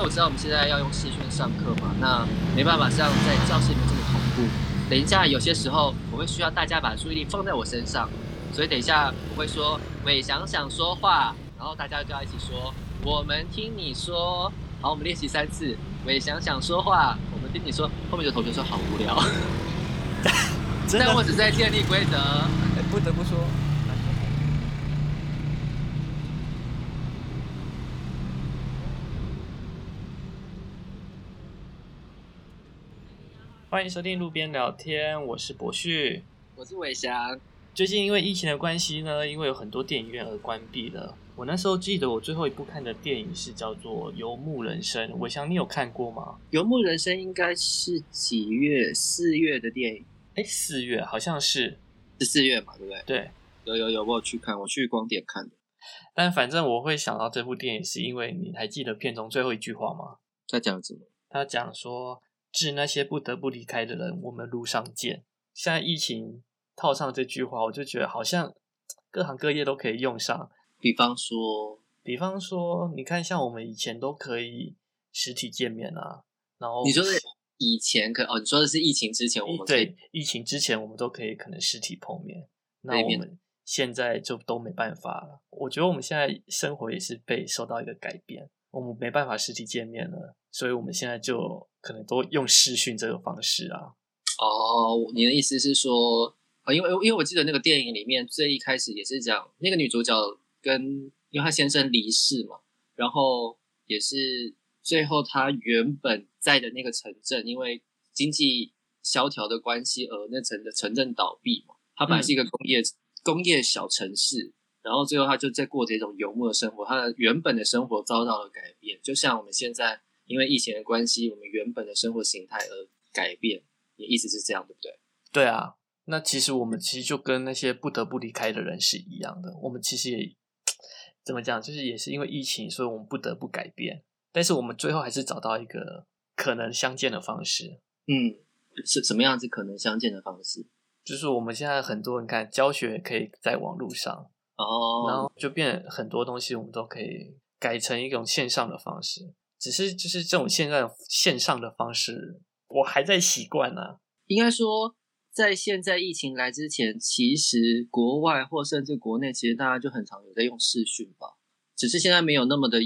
为我知道我们现在要用视讯上课嘛，那没办法像在教室里面这么同步。等一下，有些时候我会需要大家把注意力放在我身上，所以等一下我会说伟翔想说话，然后大家就要一起说，我们听你说。好，我们练习三次。伟翔想说话，我们听你说。后面有同学说好无聊，但我只在建立规则。不得不说。欢迎收听路边聊天，我是博旭，我是伟翔。最近因为疫情的关系呢，因为有很多电影院而关闭了。我那时候记得我最后一部看的电影是叫做《游牧人生》，伟翔，你有看过吗？《游牧人生》应该是几月？四月的电影？哎，四月好像是，是四月嘛，对不对？对，有有有，我有去看，我去光点看的。但反正我会想到这部电影，是因为你还记得片中最后一句话吗？他讲什么？他讲说。致那些不得不离开的人，我们路上见。现在疫情套上这句话，我就觉得好像各行各业都可以用上。比方说，比方说，你看，像我们以前都可以实体见面啊。然后你说是以前可哦？你说的是疫情之前，我们对疫情之前我们都可以可能实体碰面。那我们现在就都没办法了。我觉得我们现在生活也是被受到一个改变，我们没办法实体见面了，所以我们现在就。可能都用视讯这种方式啊。哦，你的意思是说，啊，因为因为我记得那个电影里面最一开始也是讲那个女主角跟因为她先生离世嘛，然后也是最后她原本在的那个城镇，因为经济萧条的关系而那城的城镇倒闭嘛。她本来是一个工业工业小城市，然后最后她就在过这种游牧的生活，她的原本的生活遭到了改变，就像我们现在。因为疫情的关系，我们原本的生活形态而改变，也一直是这样，对不对？对啊，那其实我们其实就跟那些不得不离开的人是一样的。我们其实也怎么讲，就是也是因为疫情，所以我们不得不改变。但是我们最后还是找到一个可能相见的方式。嗯，是什么样子可能相见的方式？就是我们现在很多人看教学可以在网络上哦，然后就变很多东西，我们都可以改成一种线上的方式。只是就是这种现在线上的方式，我还在习惯呢。应该说，在现在疫情来之前，其实国外或甚至国内，其实大家就很常有在用视讯吧。只是现在没有那么的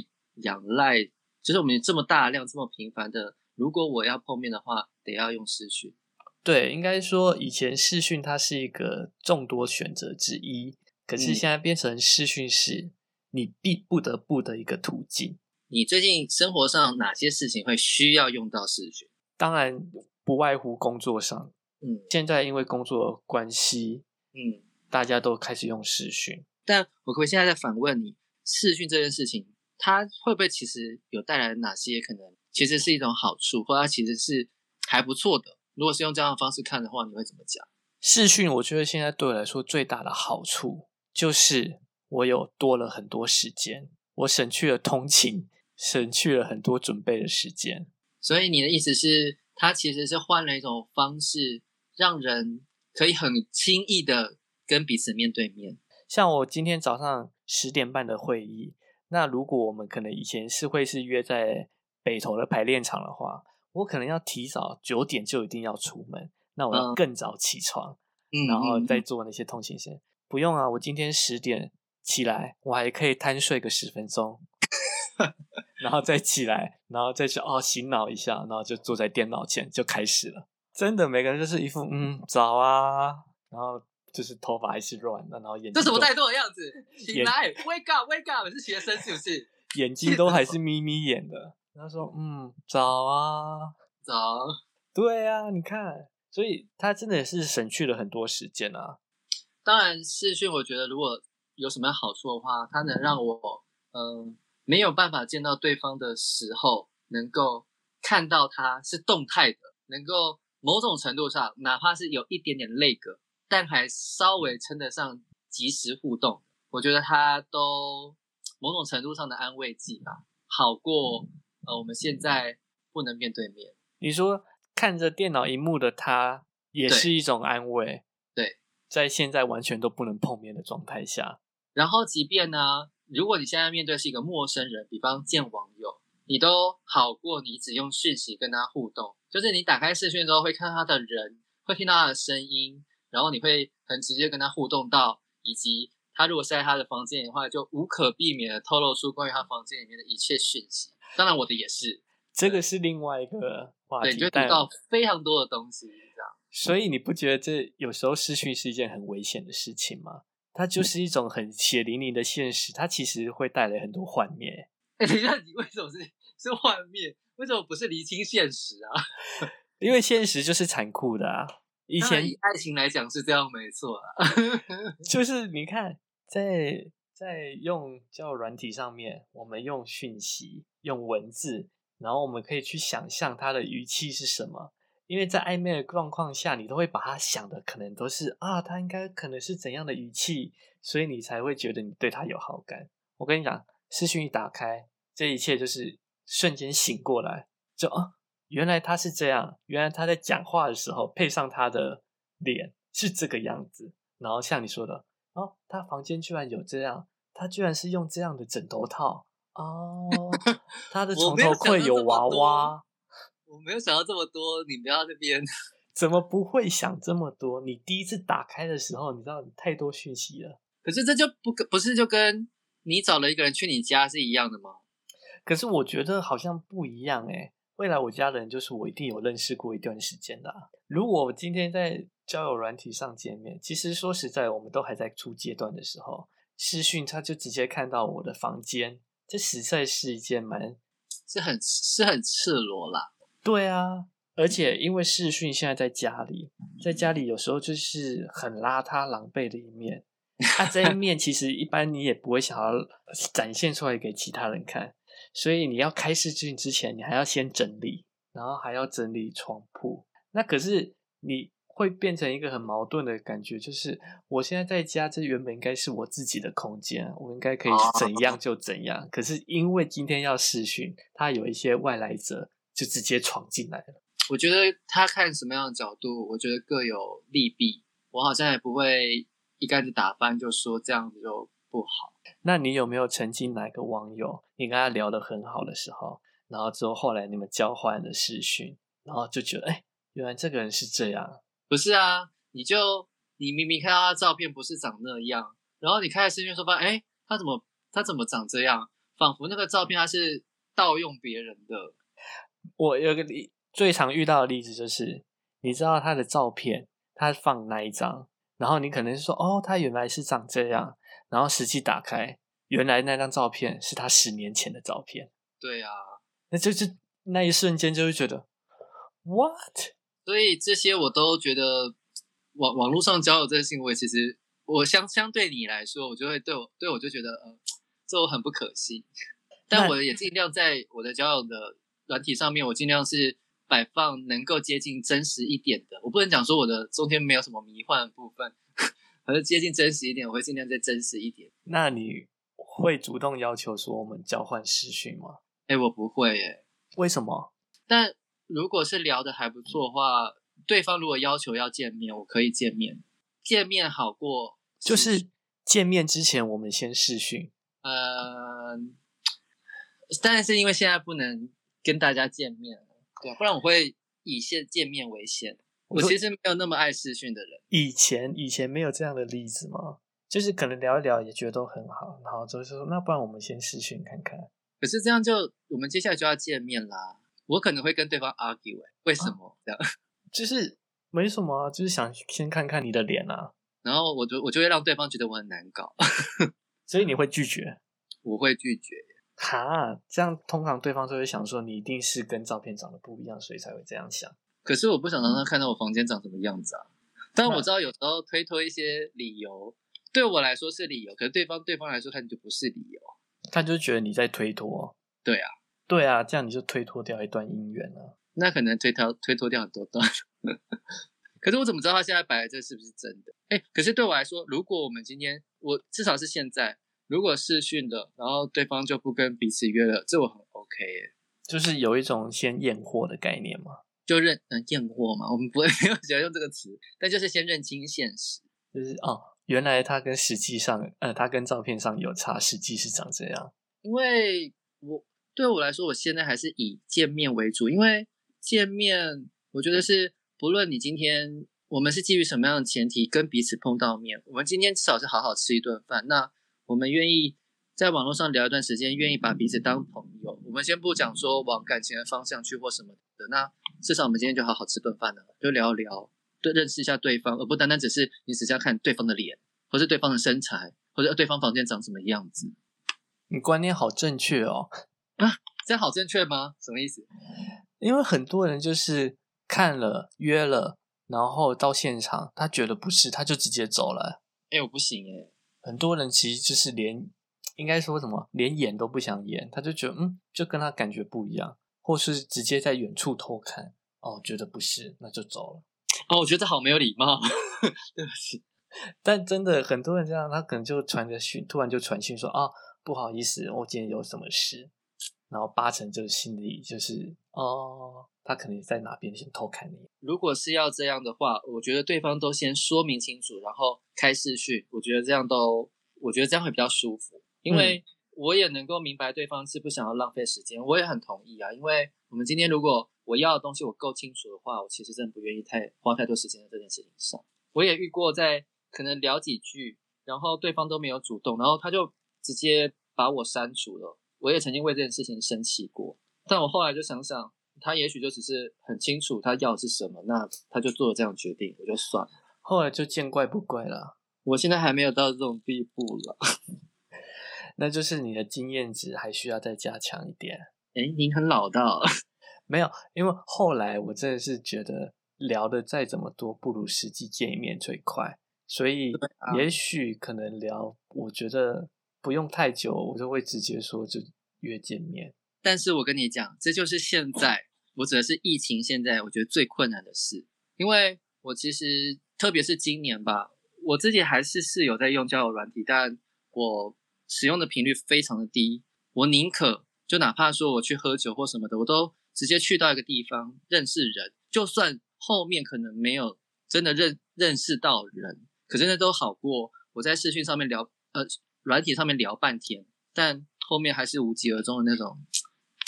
仰赖，就是我们这么大量、这么频繁的，如果我要碰面的话，得要用视讯。对，应该说以前视讯它是一个众多选择之一，可是现在变成视讯是你必不得不的一个途径。你最近生活上哪些事情会需要用到视讯？当然不外乎工作上，嗯，现在因为工作关系，嗯，大家都开始用视讯。但我可以现在在反问你，视讯这件事情，它会不会其实有带来哪些可能？其实是一种好处，或它其实是还不错的。如果是用这样的方式看的话，你会怎么讲？视讯，我觉得现在对我来说最大的好处就是我有多了很多时间，我省去了通勤。省去了很多准备的时间，所以你的意思是，它其实是换了一种方式，让人可以很轻易的跟彼此面对面。像我今天早上十点半的会议，那如果我们可能以前是会是约在北投的排练场的话，我可能要提早九点就一定要出门，那我要更早起床，嗯，然后再做那些通勤时不用啊，我今天十点起来，我还可以贪睡个十分钟。然后再起来，然后再去哦醒脑一下，然后就坐在电脑前就开始了。真的，每个人就是一副嗯早啊，然后就是头发还是乱的，然后眼睛这什么怠惰的样子？起来，wake up，wake up，是学生是不是？眼睛都还是眯眯眼的。他说嗯早啊 早，对啊，你看，所以他真的是省去了很多时间啊。当然，视讯我觉得如果有什么好处的话，它能让我嗯。没有办法见到对方的时候，能够看到他是动态的，能够某种程度上，哪怕是有一点点累格，但还稍微称得上及时互动。我觉得他都某种程度上的安慰剂吧，好过呃我们现在不能面对面。你说看着电脑荧幕的他，也是一种安慰。对，在现在完全都不能碰面的状态下，然后即便呢。如果你现在面对是一个陌生人，比方见网友，你都好过你只用讯息跟他互动。就是你打开视讯之后，会看到他的人，会听到他的声音，然后你会很直接跟他互动到，以及他如果是在他的房间的话，就无可避免的透露出关于他房间里面的一切讯息。当然，我的也是。这个是另外一个话题，对，就听到非常多的东西，这样。所以你不觉得这有时候视讯是一件很危险的事情吗？它就是一种很血淋淋的现实，它其实会带来很多幻灭。哎，等一下，你为什么是是幻灭？为什么不是厘清现实啊？因为现实就是残酷的啊。以前以爱情来讲是这样，没错啊。就是你看，在在用交友软体上面，我们用讯息、用文字，然后我们可以去想象他的语气是什么。因为在暧昧的状况下，你都会把他想的可能都是啊，他应该可能是怎样的语气，所以你才会觉得你对他有好感。我跟你讲，视讯一打开，这一切就是瞬间醒过来，就啊，原来他是这样，原来他在讲话的时候配上他的脸是这个样子。然后像你说的，哦，他房间居然有这样，他居然是用这样的枕头套哦，他的床头柜有娃娃。我没有想到这么多，你不要这边。怎么不会想这么多？你第一次打开的时候，你知道太多讯息了。可是这就不不是就跟你找了一个人去你家是一样的吗？可是我觉得好像不一样哎。未来我家人就是我一定有认识过一段时间的。如果我今天在交友软体上见面，其实说实在，我们都还在初阶段的时候，视讯他就直接看到我的房间，这实在是一件蛮是很是很赤裸啦。对啊，而且因为视讯现在在家里，在家里有时候就是很邋遢、狼狈的一面。啊，这一面其实一般你也不会想要展现出来给其他人看，所以你要开视讯之前，你还要先整理，然后还要整理床铺。那可是你会变成一个很矛盾的感觉，就是我现在在家，这原本应该是我自己的空间，我应该可以怎样就怎样。可是因为今天要视讯，它有一些外来者。就直接闯进来了。我觉得他看什么样的角度，我觉得各有利弊。我好像也不会一竿子打翻，就说这样子就不好。那你有没有曾经哪个网友，你跟他聊得很好的时候，然后之后后来你们交换了视讯，然后就觉得，哎，原来这个人是这样？不是啊，你就你明明看到他照片不是长那样，然后你开了视讯说，发现，哎，他怎么他怎么长这样？仿佛那个照片他是盗用别人的。我有个例，最常遇到的例子就是，你知道他的照片，他放那一张，然后你可能说，哦，他原来是长这样，然后实际打开，原来那张照片是他十年前的照片。对啊，那就是那一瞬间就会觉得，what？所以这些我都觉得，网网络上交友这个行为，其实我相相对你来说，我就会对我对我就觉得，呃，这我很不可信，但我也尽量在我的交友的。软体上面，我尽量是摆放能够接近真实一点的。我不能讲说我的中间没有什么迷幻的部分，而是接近真实一点，我会尽量再真实一点。那你会主动要求说我们交换视讯吗？哎，我不会哎。为什么？但如果是聊的还不错的话，对方如果要求要见面，我可以见面。见面好过，就是见面之前我们先视讯。呃，但是因为现在不能。跟大家见面，对，不然我会以先见面为先。我其实没有那么爱视讯的人。以前以前没有这样的例子吗？就是可能聊一聊也觉得都很好，然后就是说，那不然我们先视讯看看。可是这样就我们接下来就要见面啦，我可能会跟对方 argue，为什么这样？就是没什么啊，就是想先看看你的脸啊。然后我就我就会让对方觉得我很难搞，所以你会拒绝？我会拒绝。哈，这样通常对方就会想说你一定是跟照片长得不一样，所以才会这样想。可是我不想让他看到我房间长什么样子啊。但我知道有时候推脱一些理由，对我来说是理由，可是对方对方来说他就不是理由。他就觉得你在推脱。对啊，对啊，这样你就推脱掉一段姻缘了。那可能推脱推脱掉很多段。可是我怎么知道他现在摆的这是不是真的？哎，可是对我来说，如果我们今天我至少是现在。如果视讯的，然后对方就不跟彼此约了，这我很 OK 耶，就是有一种先验货的概念嘛，就认嗯验货嘛，我们不会 没有喜欢用这个词，但就是先认清现实，就是哦，原来他跟实际上，呃，他跟照片上有差，实际是长这样。因为我对我来说，我现在还是以见面为主，因为见面，我觉得是不论你今天我们是基于什么样的前提跟彼此碰到面，我们今天至少是好好吃一顿饭，那我们愿意在网络上聊一段时间，愿意把彼此当朋友。我们先不讲说往感情的方向去或什么的，那至少我们今天就好好吃顿饭了，就聊一聊。对，认识一下对方，而不单单只是你只是要看对方的脸，或是对方的身材，或者对方房间长什么样子。你观念好正确哦！啊，这样好正确吗？什么意思？因为很多人就是看了约了，然后到现场，他觉得不是，他就直接走了。哎，我不行哎！很多人其实就是连，应该说什么，连演都不想演，他就觉得嗯，就跟他感觉不一样，或是直接在远处偷看，哦，觉得不是，那就走了。哦，我觉得好没有礼貌，对不起。但真的很多人这样，他可能就传个讯，突然就传讯说啊，不好意思，我今天有什么事。然后八成就是心里就是哦，他可能在哪边先偷看你。如果是要这样的话，我觉得对方都先说明清楚，然后开视讯，我觉得这样都，我觉得这样会比较舒服，因为我也能够明白对方是不想要浪费时间，我也很同意啊，因为我们今天如果。我要的东西我够清楚的话，我其实真的不愿意太花太多时间在这件事情上。我也遇过在可能聊几句，然后对方都没有主动，然后他就直接把我删除了。我也曾经为这件事情生气过，但我后来就想想，他也许就只是很清楚他要的是什么，那他就做了这样决定，我就算了。后来就见怪不怪了。我现在还没有到这种地步了，那就是你的经验值还需要再加强一点。哎，您很老道。没有，因为后来我真的是觉得聊的再怎么多，不如实际见一面最快。所以也许可能聊，我觉得不用太久，我就会直接说就约见面。但是我跟你讲，这就是现在我指的是疫情现在我觉得最困难的事，因为我其实特别是今年吧，我自己还是是有在用交友软体，但我使用的频率非常的低。我宁可就哪怕说我去喝酒或什么的，我都。直接去到一个地方认识人，就算后面可能没有真的认认识到人，可是那都好过我在视讯上面聊，呃，软体上面聊半天，但后面还是无疾而终的那种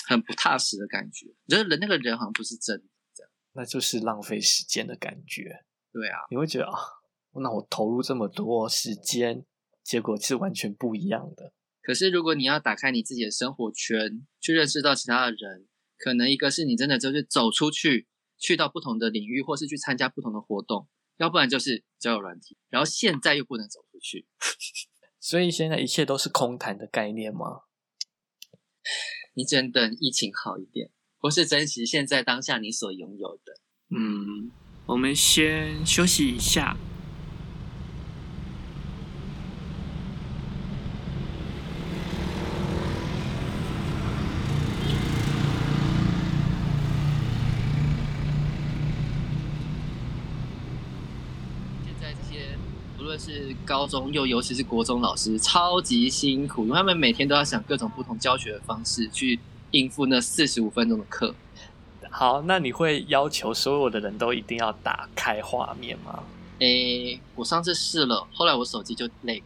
很不踏实的感觉。觉得人那个人好像不是真的，这样那就是浪费时间的感觉。对啊，你会觉得啊，那我投入这么多时间，结果是完全不一样的。可是如果你要打开你自己的生活圈，去认识到其他的人。可能一个是你真的就是走出去，去到不同的领域，或是去参加不同的活动，要不然就是交友软体。然后现在又不能走出去，所以现在一切都是空谈的概念吗？你只能等疫情好一点，或是珍惜现在当下你所拥有的。嗯，我们先休息一下。是高中又尤其是国中老师超级辛苦，因为他们每天都要想各种不同教学的方式去应付那四十五分钟的课。好，那你会要求所有的人都一定要打开画面吗？诶，我上次试了，后来我手机就那个，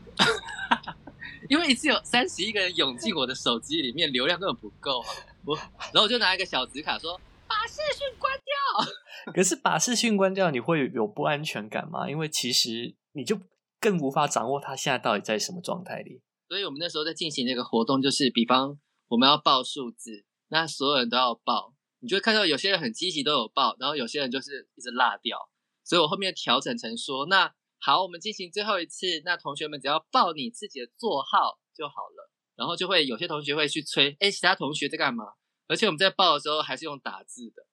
因为一次有三十一个人涌进我的手机里面，流量根本不够。我然后我就拿一个小纸卡说把视讯关掉。可是把视讯关掉，你会有不安全感吗？因为其实你就。更无法掌握他现在到底在什么状态里，所以我们那时候在进行那个活动，就是比方我们要报数字，那所有人都要报，你就会看到有些人很积极都有报，然后有些人就是一直落掉，所以我后面调整成说，那好，我们进行最后一次，那同学们只要报你自己的座号就好了，然后就会有些同学会去催，哎，其他同学在干嘛？而且我们在报的时候还是用打字的，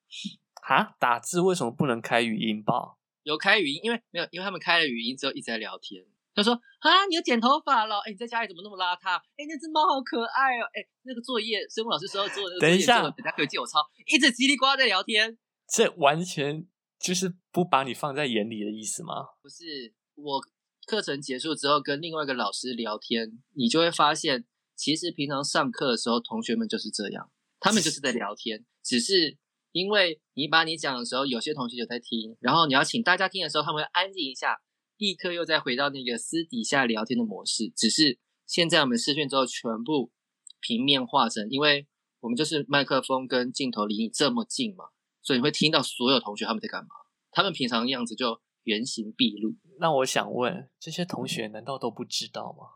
哈，打字为什么不能开语音报？有开语音，因为没有，因为他们开了语音之后一直在聊天。他说：“啊，你又剪头发了？哎，你在家里怎么那么邋遢？哎，那只猫好可爱哦！哎，那个作业，生物老师说做的那个作业，等下可以借我抄。一直叽里呱啦在聊天，这完全就是不把你放在眼里的意思吗？不是，我课程结束之后跟另外一个老师聊天，你就会发现，其实平常上课的时候，同学们就是这样，他们就是在聊天，只是。”因为你把你讲的时候，有些同学有在听，然后你要请大家听的时候，他们会安静一下，立刻又再回到那个私底下聊天的模式，只是现在我们视讯之后全部平面化成，因为我们就是麦克风跟镜头离你这么近嘛，所以你会听到所有同学他们在干嘛，他们平常样子就原形毕露。那我想问，这些同学难道都不知道吗？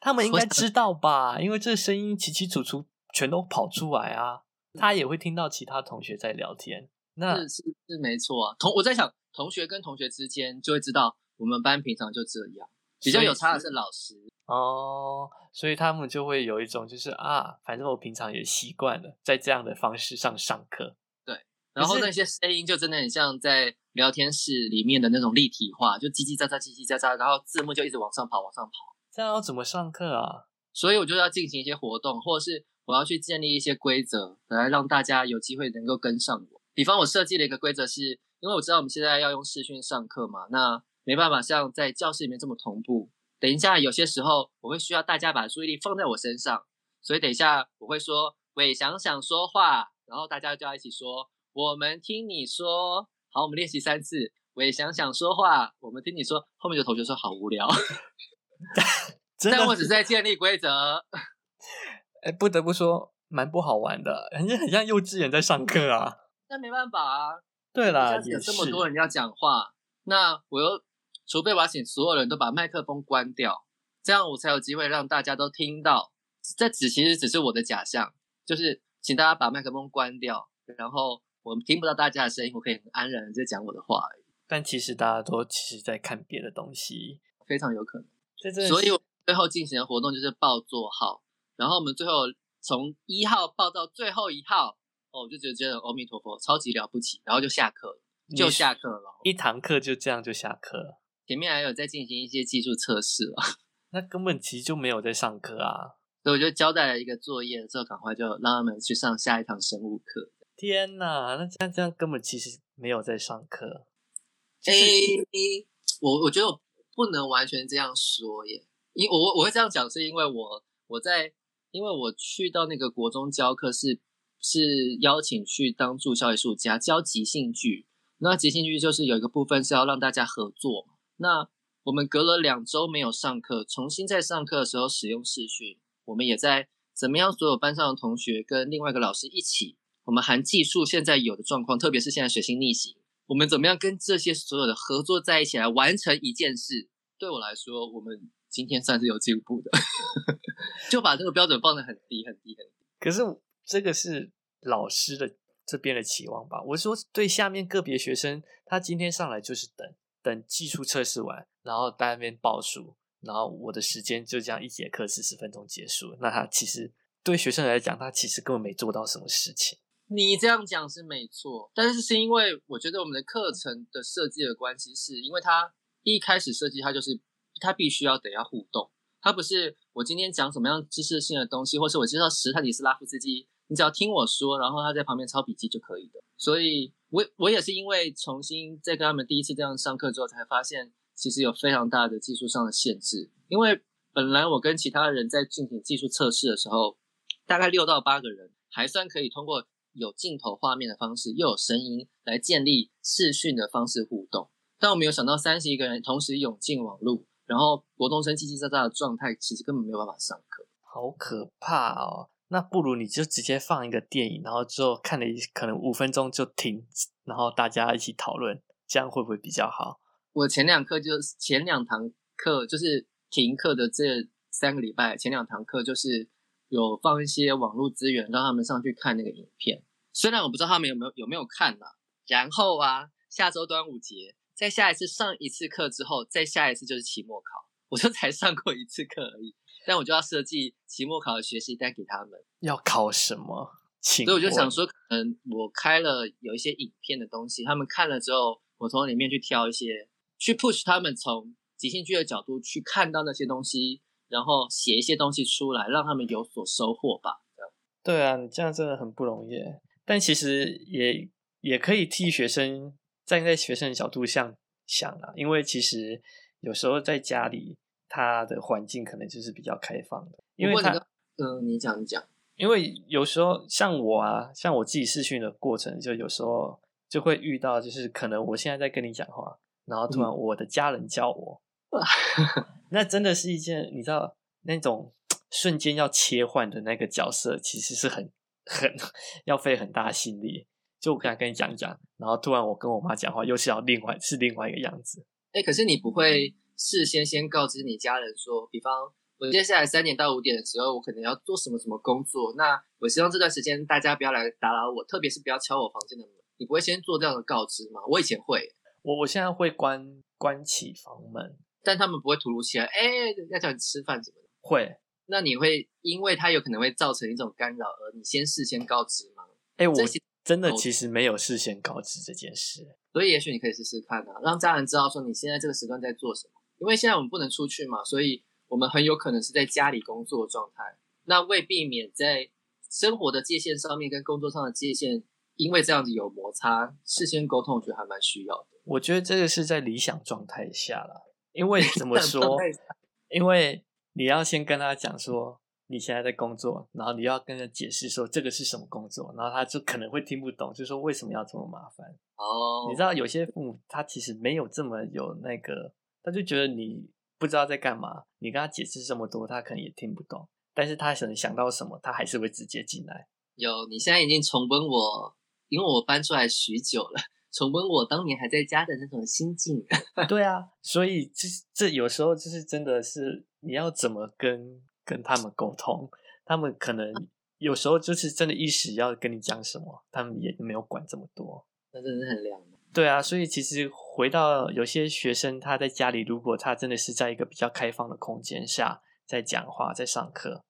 他们应该知道吧，因为这声音起起楚楚，全都跑出来啊。他也会听到其他同学在聊天，那是是是没错啊。同我在想，同学跟同学之间就会知道，我们班平常就这样。比较有差的是老师哦，所以他们就会有一种就是啊，反正我平常也习惯了在这样的方式上上课。对，然后那些声音就真的很像在聊天室里面的那种立体化，就叽叽喳喳、叽叽喳喳，然后字幕就一直往上跑、往上跑。这样要怎么上课啊？所以我就要进行一些活动，或者是我要去建立一些规则，来让大家有机会能够跟上我。比方我设计了一个规则，是因为我知道我们现在要用视讯上课嘛，那没办法像在教室里面这么同步。等一下有些时候我会需要大家把注意力放在我身上，所以等一下我会说伟想想说话，然后大家就要一起说我们听你说。好，我们练习三次，伟想想说话，我们听你说。后面有同学说好无聊。但我只在建立规则。哎，不得不说，蛮不好玩的，很像很像幼稚园在上课啊。那没办法啊。对啦，有这么多人要讲话，那我又除非我要请所有人都把麦克风关掉，这样我才有机会让大家都听到。这只其实只是我的假象，就是请大家把麦克风关掉，然后我们听不到大家的声音，我可以很安然的在讲我的话而已。但其实大家都其实在看别的东西，非常有可能。所以最后进行的活动就是报座号，然后我们最后从一号报到最后一号，哦，我就觉得觉得阿弥陀佛超级了不起，然后就下课了，就下课了，一堂课就这样就下课了。前面还有在进行一些技术测试了，那根本其实就没有在上课啊。所以我就交代了一个作业之后，赶快就让他们去上下一堂生物课。天哪，那这样这样根本其实没有在上课。哎，我我觉得我不能完全这样说耶。因我我会这样讲，是因为我我在因为我去到那个国中教课是是邀请去当助教艺术家教即兴剧，那即兴剧就是有一个部分是要让大家合作。那我们隔了两周没有上课，重新在上课的时候使用视讯，我们也在怎么样所有班上的同学跟另外一个老师一起，我们含技术现在有的状况，特别是现在水星逆行，我们怎么样跟这些所有的合作在一起来完成一件事？对我来说，我们。今天算是有进步的，就把这个标准放得很低很低很低。可是这个是老师的这边的期望吧？我说对下面个别学生，他今天上来就是等等技术测试完，然后在那边报数，然后我的时间就这样一节课四十分钟结束。那他其实对学生来讲，他其实根本没做到什么事情。你这样讲是没错，但是是因为我觉得我们的课程的设计的关系，是因为他一开始设计它就是。他必须要得要互动，他不是我今天讲什么样知识性的东西，或是我介绍史坦尼斯拉夫斯基，你只要听我说，然后他在旁边抄笔记就可以的。所以，我我也是因为重新在跟他们第一次这样上课之后，才发现其实有非常大的技术上的限制。因为本来我跟其他人在进行技术测试的时候，大概六到八个人还算可以通过有镜头画面的方式，又有声音来建立视讯的方式互动。但我没有想到三十一个人同时涌进网络。然后国中生叽叽喳喳的状态，其实根本没有办法上课，好可怕哦！那不如你就直接放一个电影，然后之后看了可能五分钟就停，然后大家一起讨论，这样会不会比较好？我前两课就前两堂课就是停课的这三个礼拜，前两堂课就是有放一些网络资源，让他们上去看那个影片。虽然我不知道他们有没有有没有看啦。然后啊，下周端午节。在下一次上一次课之后，再下一次就是期末考。我就才上过一次课而已，但我就要设计期末考的学习单给他们。要考什么？所以我就想说，可能我开了有一些影片的东西，他们看了之后，我从里面去挑一些，去 push 他们从即兴剧的角度去看到那些东西，然后写一些东西出来，让他们有所收获吧。对啊，你这样真的很不容易。但其实也也可以替学生。站在学生的角度上想啊，因为其实有时候在家里，他的环境可能就是比较开放的。因为他，嗯，你讲讲。因为有时候像我啊，像我自己试训的过程，就有时候就会遇到，就是可能我现在在跟你讲话，然后突然我的家人叫我，那真的是一件你知道那种 瞬间要切换的那个角色，其实是很很 要费很大心力。就我刚才跟你讲讲，然后突然我跟我妈讲话，又是要另外是另外一个样子。哎，可是你不会事先先告知你家人说，比方我接下来三点到五点的时候，我可能要做什么什么工作，那我希望这段时间大家不要来打扰我，特别是不要敲我房间的门。你不会先做这样的告知吗？我以前会，我我现在会关关起房门，但他们不会突如其来，哎，要叫你吃饭什么的。会，那你会因为他有可能会造成一种干扰，而你先事先告知吗？哎，我真的其实没有事先告知这件事，所以也许你可以试试看啊，让家人知道说你现在这个时段在做什么。因为现在我们不能出去嘛，所以我们很有可能是在家里工作状态。那为避免在生活的界限上面跟工作上的界限，因为这样子有摩擦，事先沟通我觉得还蛮需要的。我觉得这个是在理想状态下了，因为怎么说？因为你要先跟他讲说。你现在在工作，然后你要跟他解释说这个是什么工作，然后他就可能会听不懂，就说为什么要这么麻烦哦？你知道有些父母他其实没有这么有那个，他就觉得你不知道在干嘛，你跟他解释这么多，他可能也听不懂，但是他可能想到什么，他还是会直接进来。有，你现在已经重温我，因为我搬出来许久了，重温我当年还在家的那种心境。对啊，所以这这有时候就是真的是你要怎么跟。跟他们沟通，他们可能有时候就是真的一时要跟你讲什么，他们也没有管这么多。那真的是很凉。对啊，所以其实回到有些学生他在家里，如果他真的是在一个比较开放的空间下在讲话，在上课，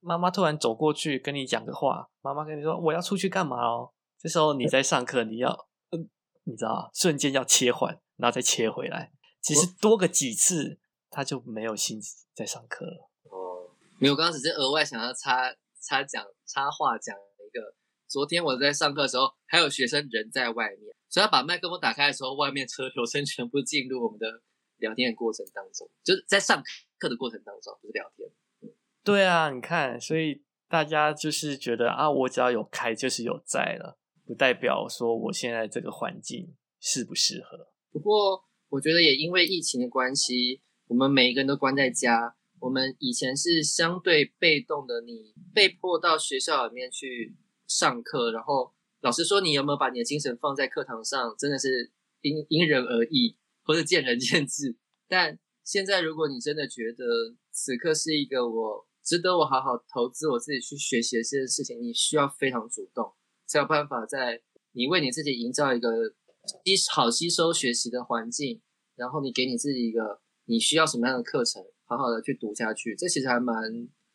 妈妈突然走过去跟你讲个话，妈妈跟你说我要出去干嘛哦，这时候你在上课，你要嗯，你知道，瞬间要切换，然后再切回来，其实多个几次，他就没有心在上课了。没有，刚刚只是额外想要插插讲插话讲一个。昨天我在上课的时候，还有学生人在外面，所以要把麦克风打开的时候，外面车流声全部进入我们的聊天的过程当中，就是在上课的过程当中，不是聊天。对啊，你看，所以大家就是觉得啊，我只要有开就是有在了，不代表说我现在这个环境适不适合。不过我觉得也因为疫情的关系，我们每一个人都关在家。我们以前是相对被动的，你被迫到学校里面去上课，然后老师说你有没有把你的精神放在课堂上，真的是因因人而异，或者见仁见智。但现在，如果你真的觉得此刻是一个我值得我好好投资我自己去学习的这件事情，你需要非常主动，才有办法在你为你自己营造一个吸好吸收学习的环境，然后你给你自己一个你需要什么样的课程。好好的去读下去，这其实还蛮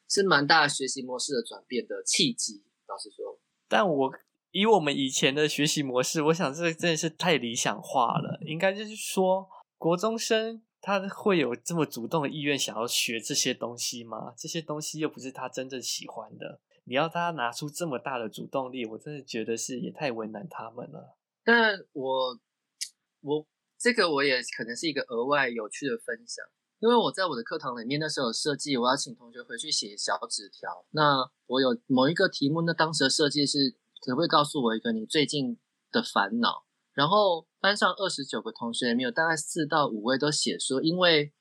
是蛮大学习模式的转变的契机。老实说，但我以我们以前的学习模式，我想这真的是太理想化了。应该就是说，国中生他会有这么主动的意愿想要学这些东西吗？这些东西又不是他真正喜欢的，你要他拿出这么大的主动力，我真的觉得是也太为难他们了。但我我这个我也可能是一个额外有趣的分享。因为我在我的课堂里面那时候有设计，我要请同学回去写小纸条。那我有某一个题目，那当时的设计是可能会告诉我一个你最近的烦恼。然后班上二十九个同学里面有大概四到五位都写说，因为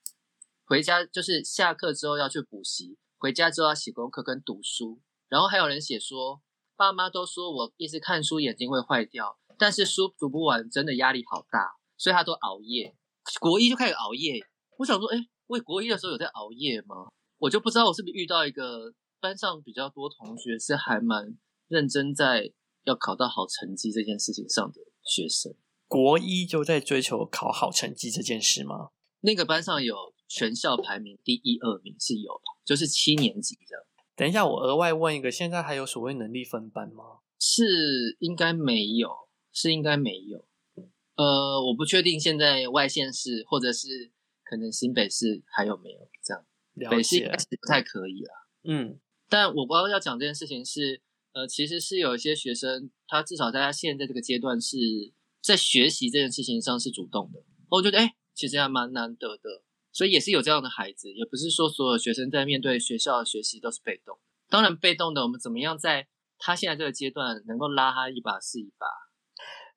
回家就是下课之后要去补习，回家之后要写功课跟读书。然后还有人写说，爸妈都说我一直看书眼睛会坏掉，但是书读不完真的压力好大，所以他都熬夜。国一就开始熬夜。我想说，哎。为国一的时候有在熬夜吗？我就不知道我是不是遇到一个班上比较多同学是还蛮认真在要考到好成绩这件事情上的学生。国一就在追求考好成绩这件事吗？那个班上有全校排名第一二名是有的，就是七年级的。等一下，我额外问一个，现在还有所谓能力分班吗？是应该没有，是应该没有。呃，我不确定现在外县市或者是。可能新北市还有没有这样？北市不太可以了。嗯，但我不知道要讲这件事情是，呃，其实是有一些学生，他至少在他现在这个阶段是在学习这件事情上是主动的。我觉得，哎，其实还蛮难得的。所以也是有这样的孩子，也不是说所有学生在面对学校的学习都是被动。当然，被动的我们怎么样在他现在这个阶段能够拉他一把是一把。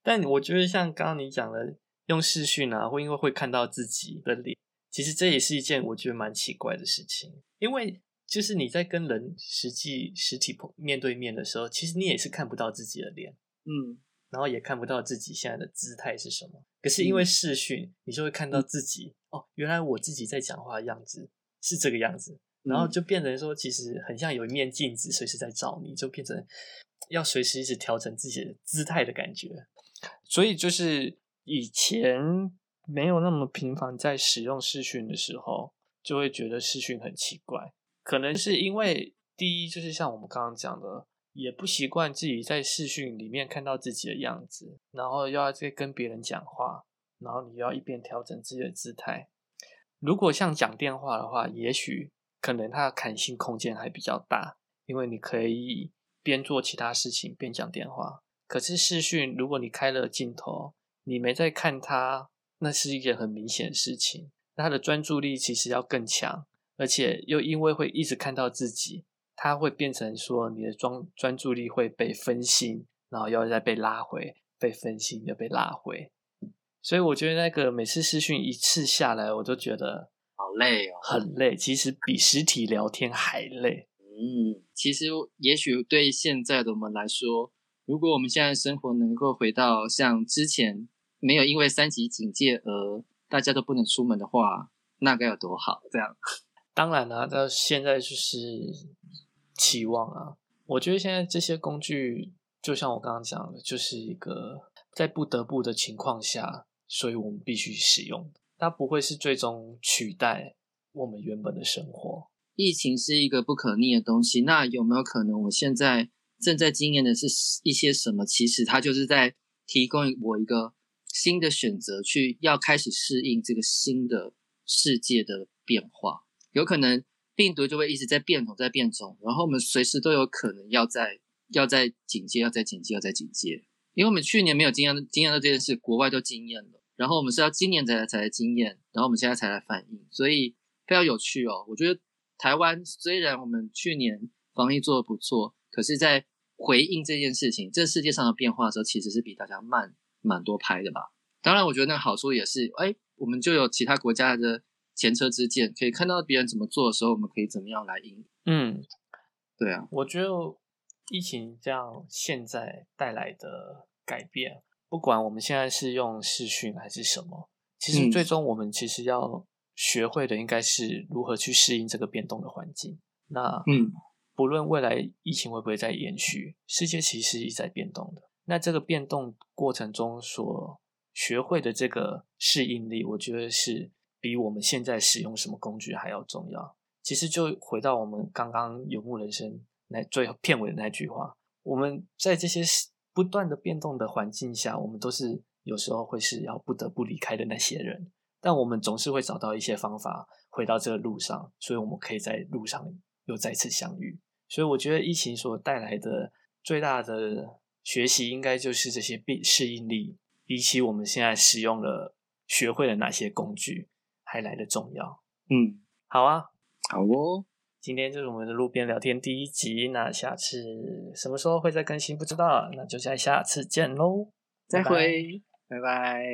但我觉得像刚刚你讲的。用视讯啊，或因为会看到自己的脸，其实这也是一件我觉得蛮奇怪的事情。因为就是你在跟人实际实体碰面对面的时候，其实你也是看不到自己的脸，嗯，然后也看不到自己现在的姿态是什么。可是因为视讯，你就会看到自己哦，原来我自己在讲话的样子是这个样子，然后就变成说，其实很像有一面镜子随时在照你，就变成要随时一直调整自己的姿态的感觉。所以就是以前没有那么频繁在使用视讯的时候，就会觉得视讯很奇怪。可能是因为第一，就是像我们刚刚讲的，也不习惯自己在视讯里面看到自己的样子，然后要在跟别人讲话，然后你要一边调整自己的姿态。如果像讲电话的话，也许可能它的弹性空间还比较大，因为你可以边做其他事情边讲电话。可是视讯，如果你开了镜头，你没在看他，那是一件很明显的事情。他的专注力其实要更强，而且又因为会一直看到自己，他会变成说你的专专注力会被分心，然后要再被拉回，被分心又被拉回。所以我觉得那个每次视讯一次下来，我都觉得好累哦，很累，其实比实体聊天还累。嗯，其实也许对现在的我们来说。如果我们现在生活能够回到像之前没有因为三级警戒而大家都不能出门的话，那该有多好？这样，当然了，那现在就是期望啊。我觉得现在这些工具，就像我刚刚讲的，就是一个在不得不的情况下，所以我们必须使用。它不会是最终取代我们原本的生活。疫情是一个不可逆的东西，那有没有可能我现在？正在经验的是一些什么？其实它就是在提供我一个新的选择，去要开始适应这个新的世界的变化。有可能病毒就会一直在变种，在变种，然后我们随时都有可能要在要在警戒，要在警戒，要在警戒。因为我们去年没有经验经验到这件事，国外都经验了，然后我们是要今年才才来经验，然后我们现在才来反应，所以非常有趣哦。我觉得台湾虽然我们去年防疫做的不错。可是，在回应这件事情，这世界上的变化的时候，其实是比大家慢蛮多拍的吧。当然，我觉得那好处也是，哎，我们就有其他国家的前车之鉴，可以看到别人怎么做的时候，我们可以怎么样来应。嗯，对啊，我觉得疫情这样现在带来的改变，不管我们现在是用视讯还是什么，其实最终我们其实要学会的，应该是如何去适应这个变动的环境。那，嗯。不论未来疫情会不会再延续，世界其实一直在变动的。那这个变动过程中所学会的这个适应力，我觉得是比我们现在使用什么工具还要重要。其实就回到我们刚刚游牧人生那最后片尾的那句话：我们在这些不断的变动的环境下，我们都是有时候会是要不得不离开的那些人，但我们总是会找到一些方法回到这个路上，所以我们可以在路上又再次相遇。所以我觉得疫情所带来的最大的学习，应该就是这些必适应力，比起我们现在使用了、学会了哪些工具，还来的重要。嗯，好啊，好哦。今天就是我们的路边聊天第一集，那下次什么时候会再更新不知道，那就在下次见喽，再会，拜拜。